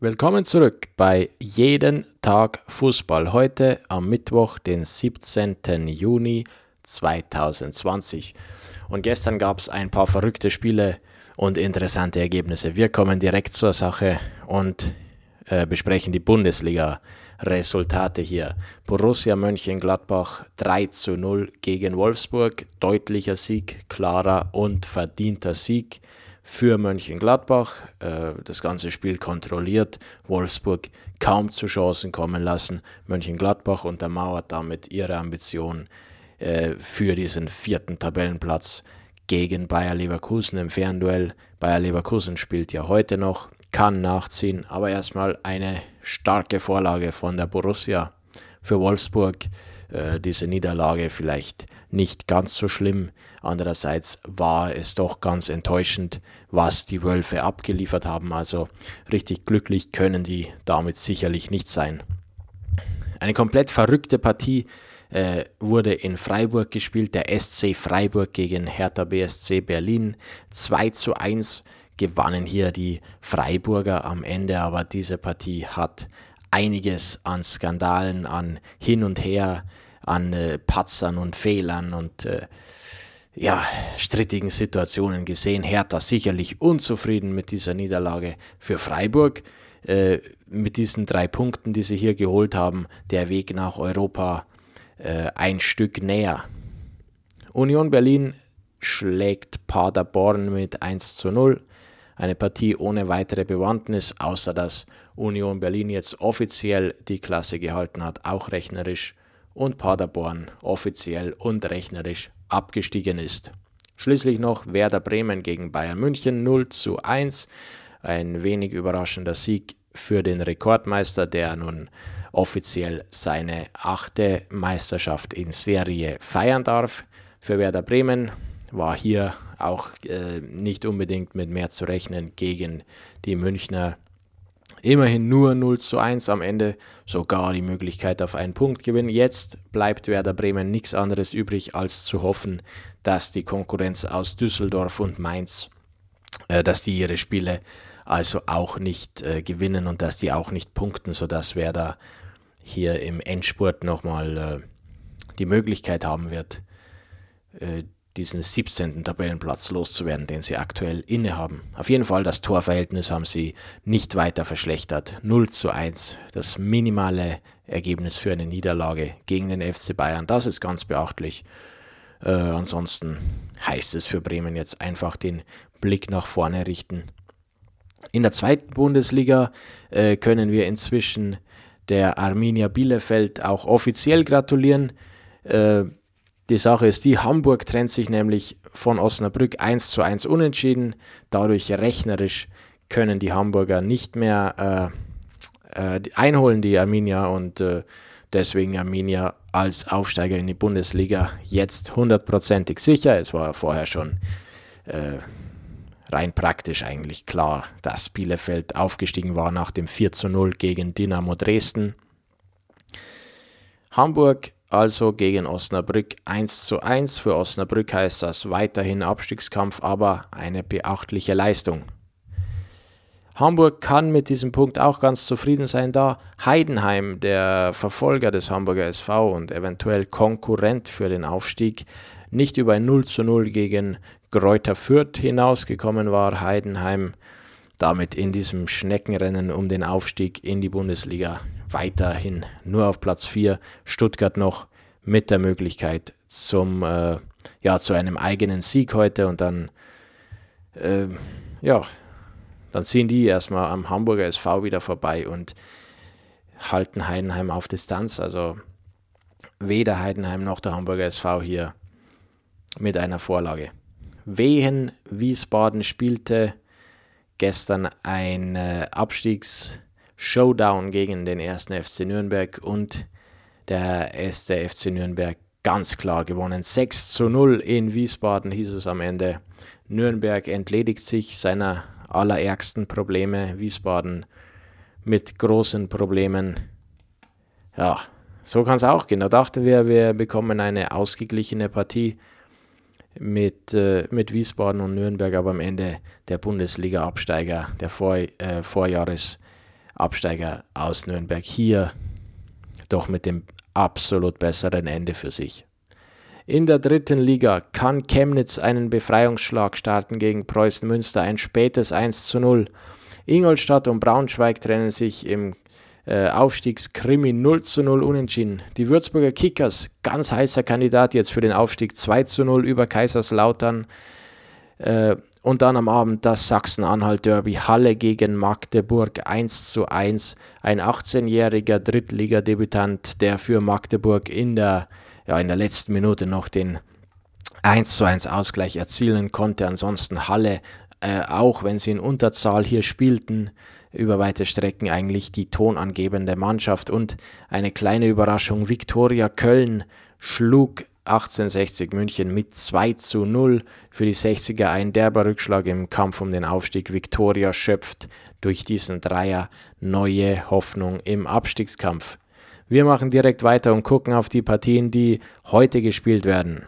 Willkommen zurück bei Jeden Tag Fußball. Heute am Mittwoch, den 17. Juni 2020. Und gestern gab es ein paar verrückte Spiele und interessante Ergebnisse. Wir kommen direkt zur Sache und äh, besprechen die Bundesliga-Resultate hier. Borussia Mönchengladbach 3 zu 0 gegen Wolfsburg. Deutlicher Sieg, klarer und verdienter Sieg für Mönchengladbach. Äh, das ganze Spiel kontrolliert. Wolfsburg kaum zu Chancen kommen lassen. Mönchengladbach untermauert damit ihre Ambition äh, für diesen vierten Tabellenplatz gegen Bayer Leverkusen im Fernduell. Bayer Leverkusen spielt ja heute noch, kann nachziehen, aber erstmal eine starke Vorlage von der Borussia für Wolfsburg. Äh, diese Niederlage vielleicht nicht ganz so schlimm. Andererseits war es doch ganz enttäuschend, was die Wölfe abgeliefert haben. Also richtig glücklich können die damit sicherlich nicht sein. Eine komplett verrückte Partie äh, wurde in Freiburg gespielt. Der SC Freiburg gegen Hertha BSC Berlin. 2 zu 1 gewannen hier die Freiburger am Ende, aber diese Partie hat einiges an Skandalen, an Hin und Her, an äh, Patzern und Fehlern und äh, ja, strittigen Situationen gesehen. Hertha sicherlich unzufrieden mit dieser Niederlage für Freiburg. Äh, mit diesen drei Punkten, die sie hier geholt haben, der Weg nach Europa äh, ein Stück näher. Union Berlin schlägt Paderborn mit 1 zu 0. Eine Partie ohne weitere Bewandtnis, außer dass Union Berlin jetzt offiziell die Klasse gehalten hat, auch rechnerisch, und Paderborn offiziell und rechnerisch abgestiegen ist. Schließlich noch Werder Bremen gegen Bayern München 0 zu 1. Ein wenig überraschender Sieg für den Rekordmeister, der nun offiziell seine achte Meisterschaft in Serie feiern darf. Für Werder Bremen war hier auch äh, nicht unbedingt mit mehr zu rechnen gegen die Münchner. Immerhin nur 0 zu 1 am Ende, sogar die Möglichkeit auf einen Punkt gewinnen. Jetzt bleibt Werder Bremen nichts anderes übrig, als zu hoffen, dass die Konkurrenz aus Düsseldorf und Mainz, äh, dass die ihre Spiele also auch nicht äh, gewinnen und dass die auch nicht punkten, sodass Werder hier im Endspurt nochmal äh, die Möglichkeit haben wird, äh, diesen 17. Tabellenplatz loszuwerden, den sie aktuell innehaben. Auf jeden Fall, das Torverhältnis haben sie nicht weiter verschlechtert. 0 zu 1, das minimale Ergebnis für eine Niederlage gegen den FC Bayern. Das ist ganz beachtlich. Äh, ansonsten heißt es für Bremen jetzt einfach den Blick nach vorne richten. In der zweiten Bundesliga äh, können wir inzwischen der Arminia Bielefeld auch offiziell gratulieren. Äh, die Sache ist die, Hamburg trennt sich nämlich von Osnabrück 1 zu 1 unentschieden. Dadurch rechnerisch können die Hamburger nicht mehr äh, äh, einholen, die Arminia, und äh, deswegen Arminia als Aufsteiger in die Bundesliga jetzt hundertprozentig sicher. Es war vorher schon äh, rein praktisch eigentlich klar, dass Bielefeld aufgestiegen war nach dem 4 zu 0 gegen Dynamo Dresden. Hamburg also gegen Osnabrück 1 zu 1. Für Osnabrück heißt das weiterhin Abstiegskampf, aber eine beachtliche Leistung. Hamburg kann mit diesem Punkt auch ganz zufrieden sein, da Heidenheim, der Verfolger des Hamburger SV und eventuell Konkurrent für den Aufstieg, nicht über ein 0 zu 0 gegen Greuther Fürth hinausgekommen war. Heidenheim damit in diesem Schneckenrennen um den Aufstieg in die Bundesliga weiterhin nur auf Platz 4. Stuttgart noch mit der Möglichkeit zum, äh, ja, zu einem eigenen Sieg heute und dann, äh, ja, dann ziehen die erstmal am Hamburger SV wieder vorbei und halten Heidenheim auf Distanz. Also weder Heidenheim noch der Hamburger SV hier mit einer Vorlage. Wehen Wiesbaden spielte gestern ein äh, Abstiegs- Showdown gegen den ersten FC Nürnberg und der erste FC Nürnberg ganz klar gewonnen. 6 zu 0 in Wiesbaden hieß es am Ende. Nürnberg entledigt sich seiner allerärgsten Probleme. Wiesbaden mit großen Problemen. Ja, so kann es auch gehen. Da dachten wir, wir bekommen eine ausgeglichene Partie mit, äh, mit Wiesbaden und Nürnberg, aber am Ende der Bundesliga-Absteiger der Vor, äh, Vorjahres Absteiger aus Nürnberg hier doch mit dem absolut besseren Ende für sich. In der dritten Liga kann Chemnitz einen Befreiungsschlag starten gegen Preußen Münster, ein spätes 1 zu 0. Ingolstadt und Braunschweig trennen sich im äh, Aufstiegskrimi 0 zu 0 unentschieden. Die Würzburger Kickers, ganz heißer Kandidat jetzt für den Aufstieg 2 zu 0 über Kaiserslautern. Äh, und dann am Abend das Sachsen-Anhalt-Derby Halle gegen Magdeburg 1 zu 1. Ein 18-jähriger Drittligadebütant, der für Magdeburg in der, ja, in der letzten Minute noch den 1 zu 1 Ausgleich erzielen konnte. Ansonsten Halle, äh, auch wenn sie in Unterzahl hier spielten, über weite Strecken eigentlich die tonangebende Mannschaft. Und eine kleine Überraschung, Viktoria Köln schlug 1860 München mit 2 zu 0 für die 60er ein derber Rückschlag im Kampf um den Aufstieg. Viktoria schöpft durch diesen Dreier neue Hoffnung im Abstiegskampf. Wir machen direkt weiter und gucken auf die Partien, die heute gespielt werden.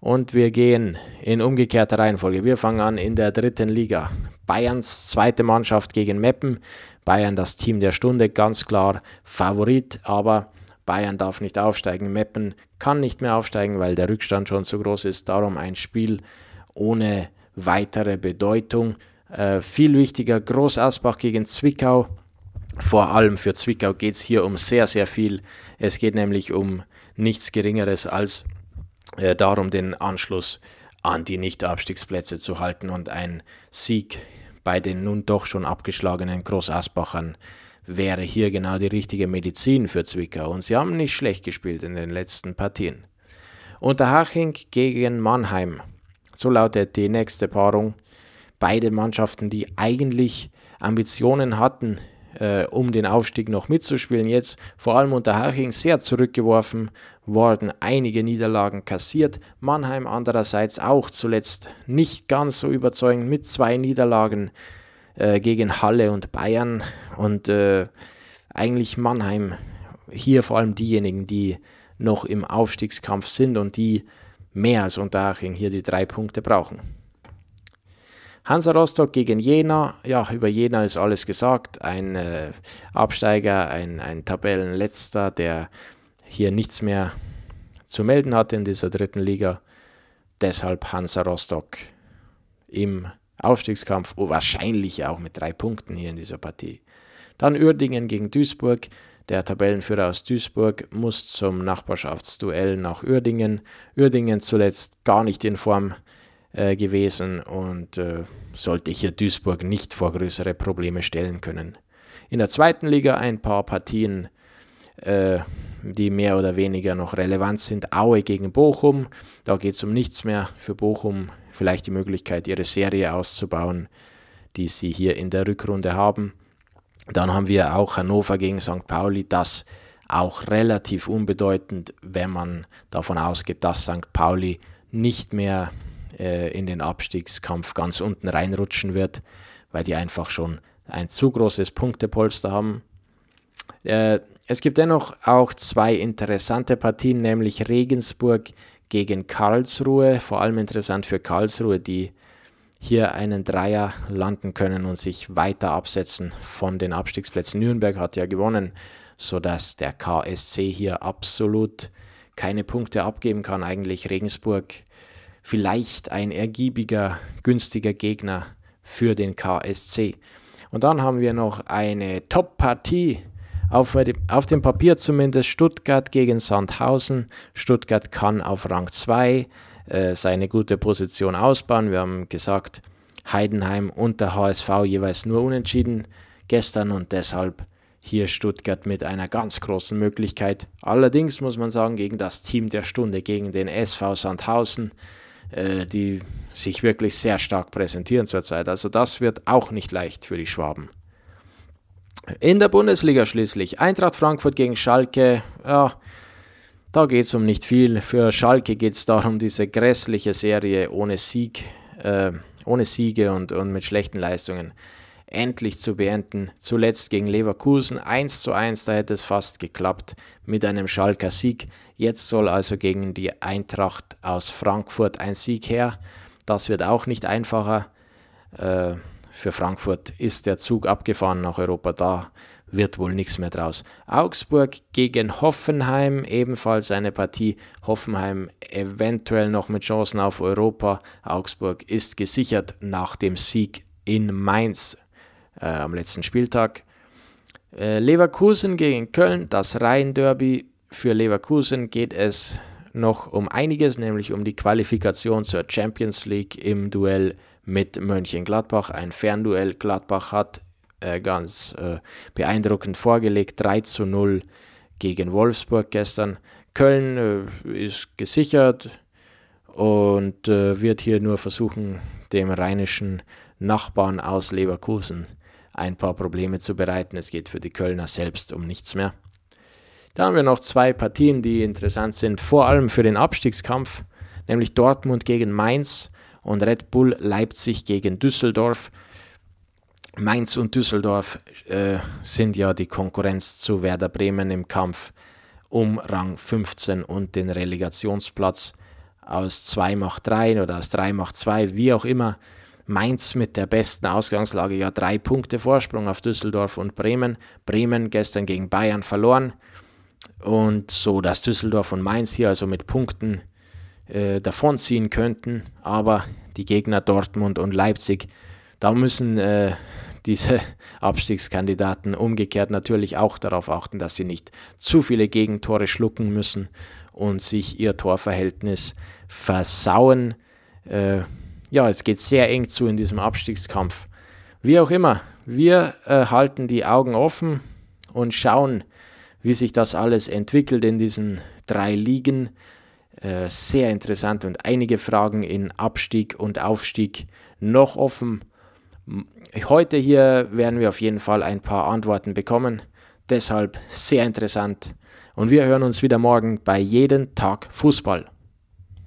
Und wir gehen in umgekehrter Reihenfolge. Wir fangen an in der dritten Liga. Bayerns zweite Mannschaft gegen Meppen. Bayern das Team der Stunde, ganz klar Favorit, aber Bayern darf nicht aufsteigen. Meppen kann nicht mehr aufsteigen, weil der Rückstand schon zu groß ist. Darum ein Spiel ohne weitere Bedeutung. Äh, viel wichtiger, Groß Asbach gegen Zwickau. Vor allem für Zwickau geht es hier um sehr, sehr viel. Es geht nämlich um nichts Geringeres als äh, darum, den Anschluss an die Nicht-Abstiegsplätze zu halten und ein Sieg bei den nun doch schon abgeschlagenen Groß Asbachern wäre hier genau die richtige Medizin für Zwickau. Und sie haben nicht schlecht gespielt in den letzten Partien. Unterhaching gegen Mannheim. So lautet die nächste Paarung. Beide Mannschaften, die eigentlich Ambitionen hatten, äh, um den Aufstieg noch mitzuspielen. Jetzt vor allem Unterhaching sehr zurückgeworfen worden, einige Niederlagen kassiert. Mannheim andererseits auch zuletzt nicht ganz so überzeugend mit zwei Niederlagen äh, gegen Halle und Bayern und äh, eigentlich Mannheim hier vor allem diejenigen, die noch im Aufstiegskampf sind und die mehr als Unterhaching hier die drei Punkte brauchen. Hansa Rostock gegen Jena, ja, über Jena ist alles gesagt. Ein äh, Absteiger, ein, ein Tabellenletzter, der hier nichts mehr zu melden hatte in dieser dritten Liga. Deshalb Hansa Rostock im Aufstiegskampf, oh, wahrscheinlich auch mit drei Punkten hier in dieser Partie. Dann Uerdingen gegen Duisburg. Der Tabellenführer aus Duisburg muss zum Nachbarschaftsduell nach Uerdingen. Uerdingen zuletzt gar nicht in Form äh, gewesen und äh, sollte hier Duisburg nicht vor größere Probleme stellen können. In der zweiten Liga ein paar Partien, äh, die mehr oder weniger noch relevant sind. Aue gegen Bochum. Da geht es um nichts mehr für Bochum vielleicht die Möglichkeit, ihre Serie auszubauen, die sie hier in der Rückrunde haben. Dann haben wir auch Hannover gegen St. Pauli, das auch relativ unbedeutend, wenn man davon ausgeht, dass St. Pauli nicht mehr äh, in den Abstiegskampf ganz unten reinrutschen wird, weil die einfach schon ein zu großes Punktepolster haben. Äh, es gibt dennoch auch zwei interessante Partien, nämlich Regensburg gegen Karlsruhe. Vor allem interessant für Karlsruhe, die hier einen Dreier landen können und sich weiter absetzen von den Abstiegsplätzen. Nürnberg hat ja gewonnen, sodass der KSC hier absolut keine Punkte abgeben kann. Eigentlich Regensburg vielleicht ein ergiebiger, günstiger Gegner für den KSC. Und dann haben wir noch eine Top-Partie auf, auf dem Papier zumindest Stuttgart gegen Sandhausen. Stuttgart kann auf Rang 2 äh, seine gute Position ausbauen. Wir haben gesagt, Heidenheim und der HSV jeweils nur unentschieden gestern und deshalb hier Stuttgart mit einer ganz großen Möglichkeit. Allerdings muss man sagen, gegen das Team der Stunde, gegen den SV Sandhausen, äh, die sich wirklich sehr stark präsentieren zurzeit. Also das wird auch nicht leicht für die Schwaben. In der Bundesliga schließlich Eintracht Frankfurt gegen Schalke. Ja, da geht es um nicht viel. Für Schalke geht es darum, diese grässliche Serie ohne Sieg, äh, ohne Siege und, und mit schlechten Leistungen endlich zu beenden. Zuletzt gegen Leverkusen 1 zu 1, da hätte es fast geklappt mit einem Schalker Sieg. Jetzt soll also gegen die Eintracht aus Frankfurt ein Sieg her. Das wird auch nicht einfacher. Äh, für Frankfurt ist der Zug abgefahren nach Europa. Da wird wohl nichts mehr draus. Augsburg gegen Hoffenheim, ebenfalls eine Partie. Hoffenheim eventuell noch mit Chancen auf Europa. Augsburg ist gesichert nach dem Sieg in Mainz äh, am letzten Spieltag. Äh, Leverkusen gegen Köln, das Rhein-Derby. Für Leverkusen geht es noch um einiges, nämlich um die Qualifikation zur Champions League im Duell mit Mönchengladbach. Ein Fernduell. Gladbach hat äh, ganz äh, beeindruckend vorgelegt. 3 zu 0 gegen Wolfsburg gestern. Köln äh, ist gesichert und äh, wird hier nur versuchen, dem rheinischen Nachbarn aus Leverkusen ein paar Probleme zu bereiten. Es geht für die Kölner selbst um nichts mehr. Da haben wir noch zwei Partien, die interessant sind, vor allem für den Abstiegskampf, nämlich Dortmund gegen Mainz und Red Bull Leipzig gegen Düsseldorf. Mainz und Düsseldorf äh, sind ja die Konkurrenz zu Werder Bremen im Kampf um Rang 15 und den Relegationsplatz. Aus 2 macht 3 oder aus 3 macht 2, wie auch immer. Mainz mit der besten Ausgangslage, ja drei Punkte Vorsprung auf Düsseldorf und Bremen. Bremen gestern gegen Bayern verloren. Und so, dass Düsseldorf und Mainz hier also mit Punkten äh, davonziehen könnten. Aber die Gegner Dortmund und Leipzig, da müssen äh, diese Abstiegskandidaten umgekehrt natürlich auch darauf achten, dass sie nicht zu viele Gegentore schlucken müssen und sich ihr Torverhältnis versauen. Äh, ja, es geht sehr eng zu in diesem Abstiegskampf. Wie auch immer, wir äh, halten die Augen offen und schauen, wie sich das alles entwickelt in diesen drei Ligen. Äh, sehr interessant und einige Fragen in Abstieg und Aufstieg noch offen. Heute hier werden wir auf jeden Fall ein paar Antworten bekommen. Deshalb sehr interessant. Und wir hören uns wieder morgen bei jeden Tag Fußball.